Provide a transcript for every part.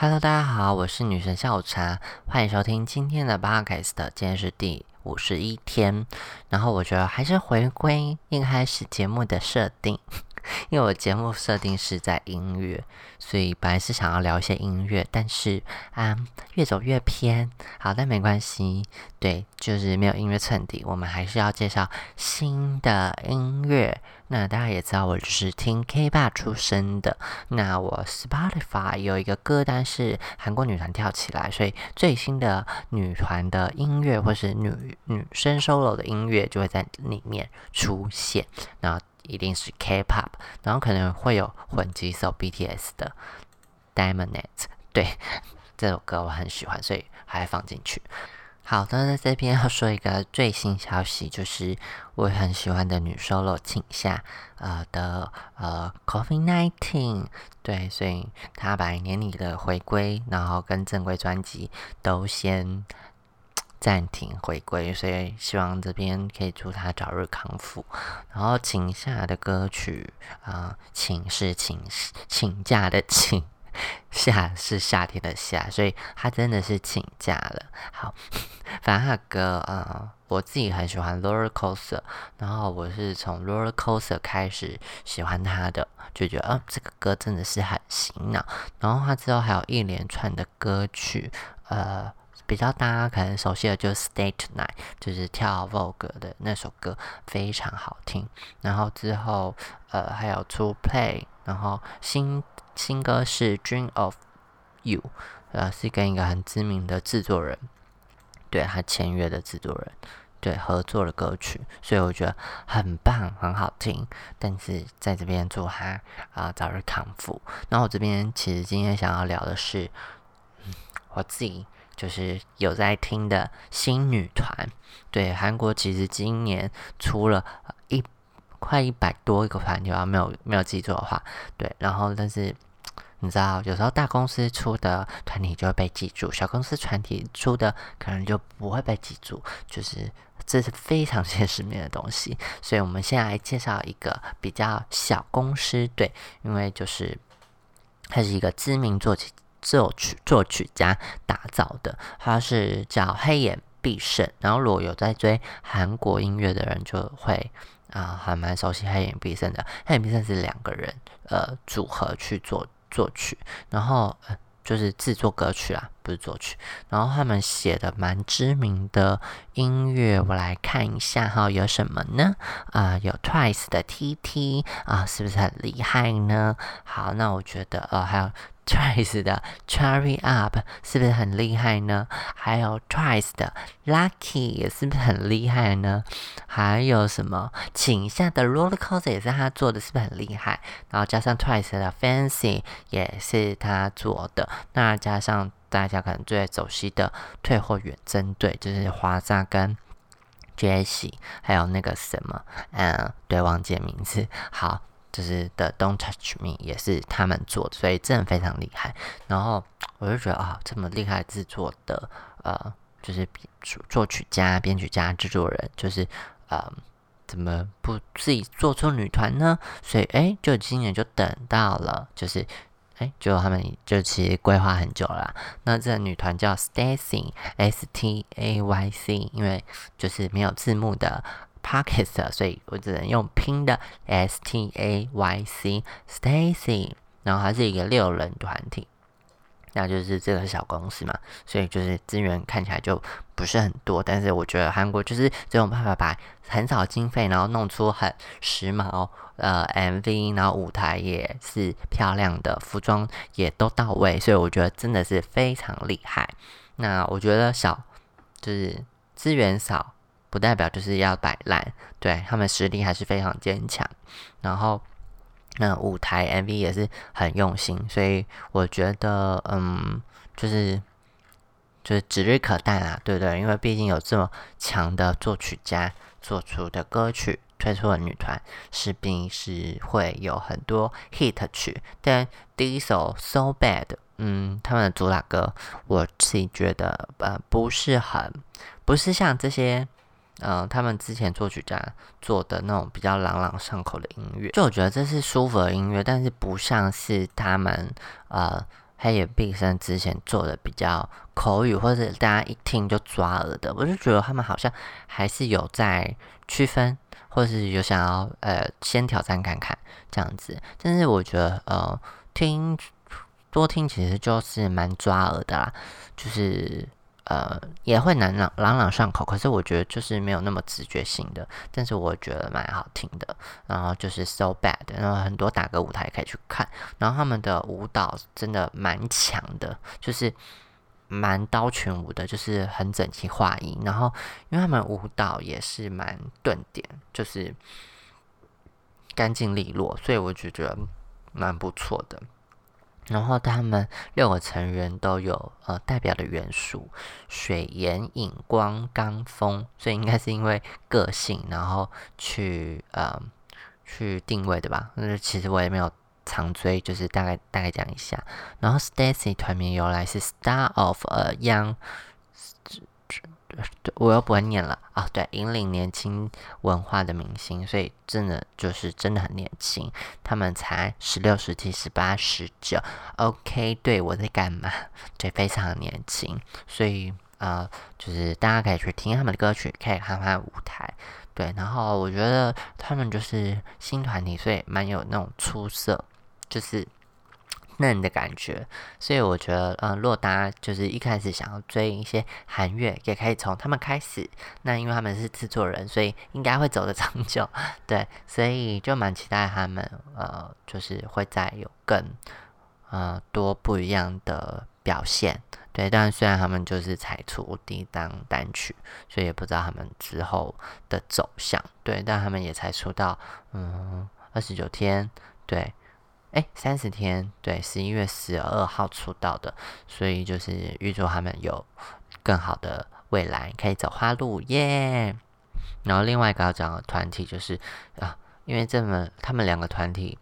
Hello，大家好，我是女神下午茶，欢迎收听今天的 Podcast。今天是第五十一天，然后我觉得还是回归一开始节目的设定。因为我节目设定是在音乐，所以本来是想要聊一些音乐，但是啊，越走越偏。好，但没关系，对，就是没有音乐衬底，我们还是要介绍新的音乐。那大家也知道，我就是听 K 爸出身的。那我 Spotify 有一个歌单是韩国女团跳起来，所以最新的女团的音乐或是女女生 solo 的音乐就会在里面出现。那一定是 K-pop，然后可能会有混几首 BTS 的 Diamond Net，对，这首歌我很喜欢，所以还放进去。好的，在这边要说一个最新消息，就是我很喜欢的女 solo 请下呃的呃 Coffee Nineteen，对，所以她把年底的回归，然后跟正规专辑都先。暂停回归，所以希望这边可以祝他早日康复。然后请下的歌曲啊，请是请请假的请，夏是夏天的夏，所以他真的是请假了。好，反正他的歌啊，我自己很喜欢 Roller Coaster，然后我是从 Roller Coaster 开始喜欢他的，就觉得啊，这个歌真的是很洗脑。然后他之后还有一连串的歌曲，呃。比较大家可能熟悉的就是《Stay Tonight》，就是跳 Vogue 的那首歌，非常好听。然后之后，呃，还有出 Play，然后新新歌是《Dream of You》，呃，是跟一个很知名的制作人，对他签约的制作人，对合作的歌曲，所以我觉得很棒，很好听。但是在这边祝他啊早日康复。那我这边其实今天想要聊的是，我自己。就是有在听的新女团，对韩国其实今年出了一快一百多个团体啊，没有没有记错的话，对，然后但是你知道，有时候大公司出的团体就会被记住，小公司团体出的可能就不会被记住，就是这是非常 现实面的东西。所以我们现在来介绍一个比较小公司，对，因为就是它是一个知名作曲。作曲作曲家打造的，他是叫黑眼必胜。然后如果有在追韩国音乐的人，就会啊还蛮熟悉黑眼必胜的。黑眼必胜是两个人呃组合去做作曲，然后就是制作歌曲啊，不是作曲。然后他们写的蛮知名的音乐，我来看一下哈，有什么呢？啊，有 Twice 的 TT 啊，是不是很厉害呢？好，那我觉得呃还有。Twice 的 Cherry Up 是不是很厉害呢？还有 Twice 的 Lucky 也是不是很厉害呢？还有什么请下的 Roller Coaster 也是他做的，是不是很厉害？然后加上 Twice 的 Fancy 也是他做的，那加上大家可能最熟悉的退货远征队，就是华莎跟 Jesse，还有那个什么，嗯，对，忘记名字，好。就是的，Don't Touch Me 也是他们做的，所以真的非常厉害。然后我就觉得啊，这么厉害制作的，呃，就是作曲家、编曲家、制作人，就是呃，怎么不自己做出女团呢？所以哎，就今年就等到了，就是哎，就他们就其实规划很久了。那这女团叫 Stacy S T A Y C，因为就是没有字幕的。parkest 所以我只能用拼的 S T A Y C Stacy，然后它是一个六人团体，那就是这个小公司嘛，所以就是资源看起来就不是很多，但是我觉得韩国就是这种办法把很少经费，然后弄出很时髦呃 MV，然后舞台也是漂亮的，服装也都到位，所以我觉得真的是非常厉害。那我觉得小就是资源少。不代表就是要摆烂，对他们实力还是非常坚强。然后，那舞台 MV 也是很用心，所以我觉得，嗯，就是就是指日可待啦，对不对？因为毕竟有这么强的作曲家做出的歌曲，推出的女团势必是会有很多 hit 曲。但第一首 So Bad，嗯，他们的主打歌，我自己觉得，呃，不是很，不是像这些。嗯，他们之前作曲家做的那种比较朗朗上口的音乐，就我觉得这是舒服的音乐，但是不像是他们呃黑野毕生之前做的比较口语，或者大家一听就抓耳的，我就觉得他们好像还是有在区分，或是有想要呃先挑战看看这样子。但是我觉得呃听多听其实就是蛮抓耳的啦，就是。呃，也会朗朗朗朗上口，可是我觉得就是没有那么直觉性的，但是我觉得蛮好听的。然后就是 So Bad，然后很多打歌舞台可以去看。然后他们的舞蹈真的蛮强的，就是蛮刀群舞的，就是很整齐划一。然后因为他们舞蹈也是蛮顿点，就是干净利落，所以我就觉得蛮不错的。然后他们六个成员都有呃代表的元素，水、眼、影、光、钢、风，所以应该是因为个性，然后去呃去定位的吧。那其实我也没有常追，就是大概大概讲一下。然后 Stacy 团名由来是 Star of a Young。我又不会念了啊！对，引领年轻文化的明星，所以真的就是真的很年轻。他们才十六、十七、十八、十九。OK，对我在干嘛？对，非常年轻，所以啊，就是大家可以去听他们的歌曲，可以看看舞台。对，然后我觉得他们就是新团体，所以蛮有那种出色，就是。嫩的感觉，所以我觉得，嗯，如果大家就是一开始想要追一些韩乐，也可以从他们开始。那因为他们是制作人，所以应该会走得长久，对，所以就蛮期待他们，呃，就是会再有更，呃，多不一样的表现，对。但虽然他们就是才出第一张单曲，所以也不知道他们之后的走向，对。但他们也才出道，嗯，二十九天，对。哎，三十天，对，十一月十二号出道的，所以就是预祝他们有更好的未来，可以走花路耶。然后另外一个要讲的团体就是啊，因为这么他们两个团体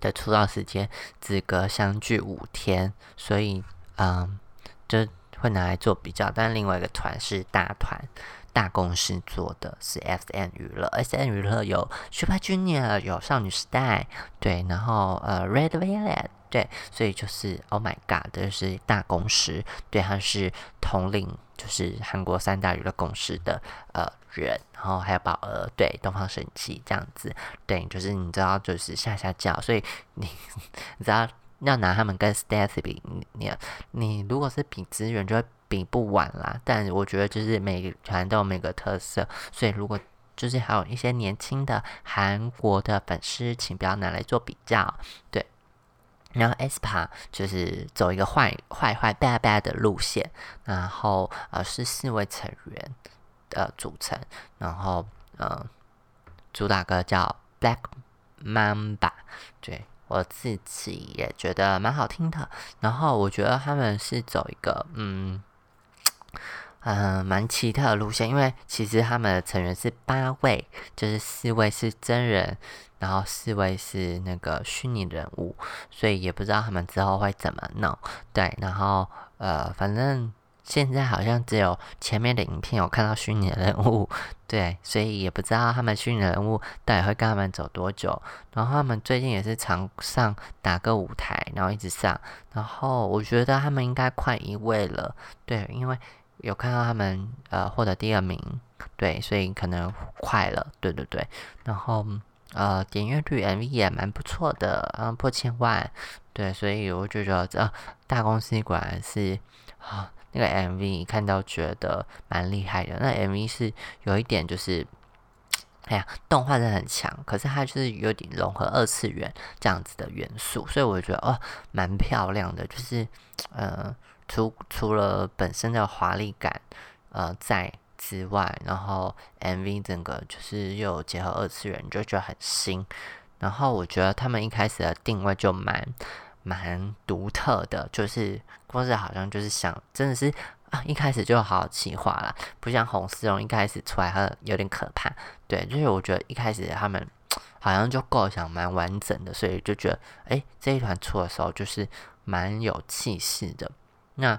的出道时间只隔相距五天，所以嗯，就会拿来做比较。但另外一个团是大团。大公司做的是 S N 娱乐，S N 娱乐有 Super Junior，有少女时代，对，然后呃 Red Velvet，对，所以就是 Oh my God，就是大公司，对，他是统领，就是韩国三大娱乐公司的呃人，然后还有宝儿，对，东方神起这样子，对，就是你知道，就是下下叫，所以你 你知道要拿他们跟 Stacy 比，你你如果是比资源，就会。比不完啦，但我觉得就是每个团都有每个特色，所以如果就是还有一些年轻的韩国的粉丝，请不要拿来做比较，对。然后 SPa 就是走一个坏坏坏 bad bad 的路线，然后呃是四位成员的组成，然后呃主打歌叫 Black Mamba，对我自己也觉得蛮好听的，然后我觉得他们是走一个嗯。嗯，蛮奇特的路线，因为其实他们的成员是八位，就是四位是真人，然后四位是那个虚拟人物，所以也不知道他们之后会怎么弄。对，然后呃，反正现在好像只有前面的影片有看到虚拟人物，对，所以也不知道他们虚拟人物到底会跟他们走多久。然后他们最近也是常上打个舞台，然后一直上，然后我觉得他们应该快一位了，对，因为。有看到他们呃获得第二名，对，所以可能快了，对对对。然后呃点阅率 MV 也蛮不错的，嗯破千万，对，所以我就觉得这大公司果然是啊那个 MV 看到觉得蛮厉害的。那 MV 是有一点就是，哎呀动画真的很强，可是它就是有点融合二次元这样子的元素，所以我觉得哦蛮漂亮的，就是呃。除除了本身的华丽感，呃，在之外，然后 MV 整个就是又结合二次元，就觉得很新。然后我觉得他们一开始的定位就蛮蛮独特的，就是光是好像就是想，真的是啊，一开始就好好企划了，不像红丝绒一开始出来很有点可怕。对，就是我觉得一开始他们好像就构想蛮完整的，所以就觉得哎，这一团出的时候就是蛮有气势的。那，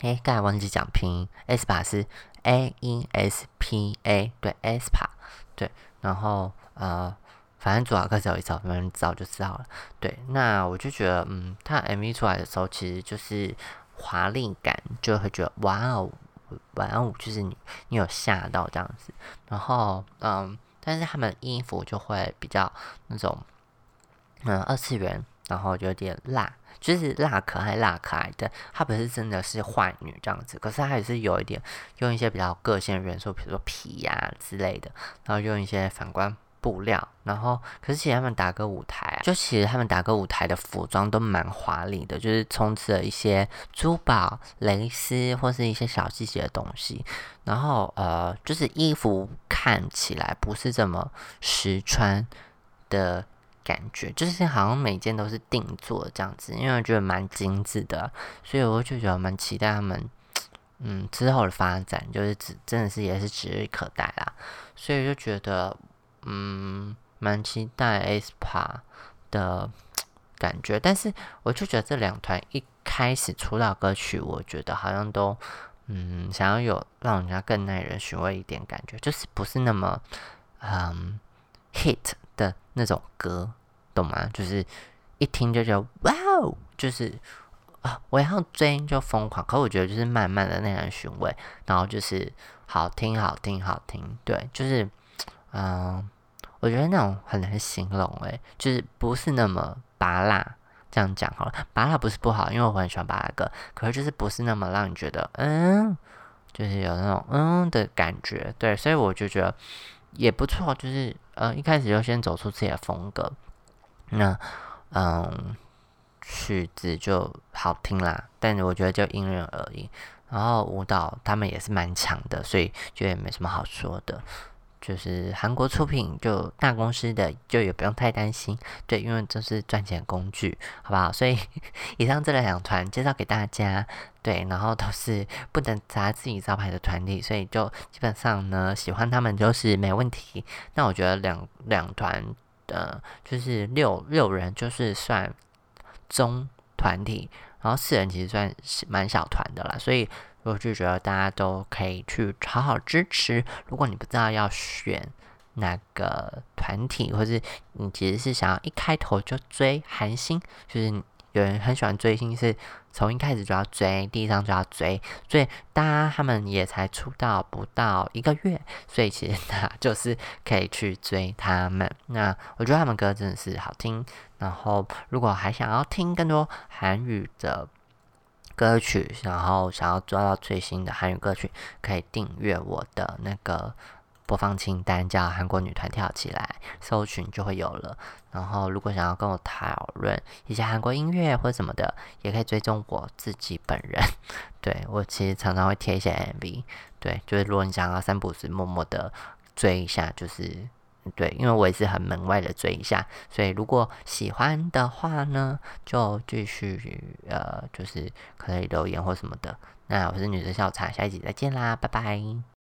哎，刚才忘记讲拼音，Espa 是 a e s p a，对，spa，对，然后呃，反正主要歌手一首，反正知道就知道了。对，那我就觉得，嗯，他 MV 出来的时候，其实就是华丽感，就会觉得哇哦，哇哦，就是你你有吓到这样子。然后，嗯，但是他们衣服就会比较那种，嗯，二次元，然后有点辣。就是辣可爱辣可爱的，她不是真的是坏女这样子，可是她还是有一点用一些比较个性的元素，比如说皮呀之类的，然后用一些反光布料，然后可是其实他们打歌舞台，就其实他们打歌舞台的服装都蛮华丽的，就是充斥了一些珠宝、蕾丝或是一些小细节的东西，然后呃，就是衣服看起来不是这么实穿的。感觉就是好像每件都是定做这样子，因为我觉得蛮精致的，所以我就觉得蛮期待他们，嗯，之后的发展，就是指真的是也是指日可待啦。所以就觉得，嗯，蛮期待 aespa 的感觉。但是我就觉得这两团一开始出道歌曲，我觉得好像都，嗯，想要有让人家更耐人寻味一点感觉，就是不是那么，嗯，hit。的那种歌，懂吗？就是一听就觉得哇哦，就是啊，我要追就疯狂。可我觉得就是慢慢的那样寻味，然后就是好听，好听，好听。对，就是嗯，我觉得那种很难形容诶，就是不是那么拔辣。这样讲好了，拔辣不是不好，因为我很喜欢拔辣歌，可是就是不是那么让你觉得嗯，就是有那种嗯的感觉。对，所以我就觉得。也不错，就是呃一开始就先走出自己的风格，那嗯曲子就好听啦，但我觉得就因人而异。然后舞蹈他们也是蛮强的，所以就也没什么好说的。就是韩国出品就大公司的就也不用太担心，对，因为这是赚钱工具，好不好？所以 以上这两团介绍给大家，对，然后都是不能砸自己招牌的团体，所以就基本上呢，喜欢他们就是没问题。那我觉得两两团的，就是六六人就是算中团体，然后四人其实算是蛮小团的啦，所以。我就觉得大家都可以去好好支持。如果你不知道要选哪个团体，或是你其实是想要一开头就追韩星，就是有人很喜欢追星，是从一开始就要追，第一张就要追。所以大家他们也才出道不到一个月，所以其实 那就是可以去追他们。那我觉得他们歌真的是好听。然后如果还想要听更多韩语的。歌曲，然后想要抓到最新的韩语歌曲，可以订阅我的那个播放清单，叫韩国女团跳起来，搜寻就会有了。然后如果想要跟我讨论一些韩国音乐或什么的，也可以追踪我自己本人。对我其实常常会贴一些 MV，对，就是如果你想要三不时默默的追一下，就是。对，因为我也是很门外的追一下，所以如果喜欢的话呢，就继续呃，就是可以留言或什么的。那我是女生笑茶，下一集再见啦，拜拜。